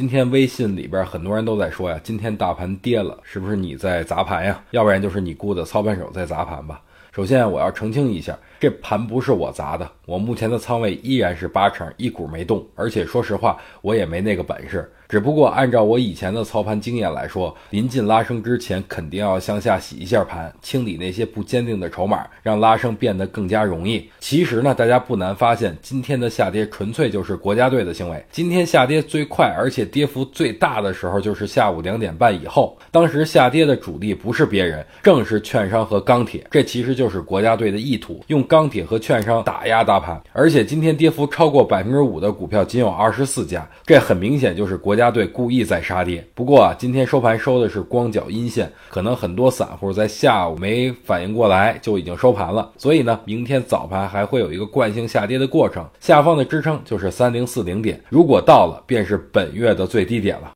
今天微信里边很多人都在说呀，今天大盘跌了，是不是你在砸盘呀？要不然就是你雇的操盘手在砸盘吧。首先我要澄清一下，这盘不是我砸的，我目前的仓位依然是八成，一股没动。而且说实话，我也没那个本事。只不过按照我以前的操盘经验来说，临近拉升之前，肯定要向下洗一下盘，清理那些不坚定的筹码，让拉升变得更加容易。其实呢，大家不难发现，今天的下跌纯粹就是国家队的行为。今天下跌最快，而且跌幅最大的时候，就是下午两点半以后。当时下跌的主力不是别人，正是券商和钢铁。这其实就就是国家队的意图，用钢铁和券商打压大盘。而且今天跌幅超过百分之五的股票仅有二十四家，这很明显就是国家。队故意在杀跌，不过啊，今天收盘收的是光脚阴线，可能很多散户在下午没反应过来就已经收盘了，所以呢，明天早盘还会有一个惯性下跌的过程，下方的支撑就是三零四零点，如果到了，便是本月的最低点了。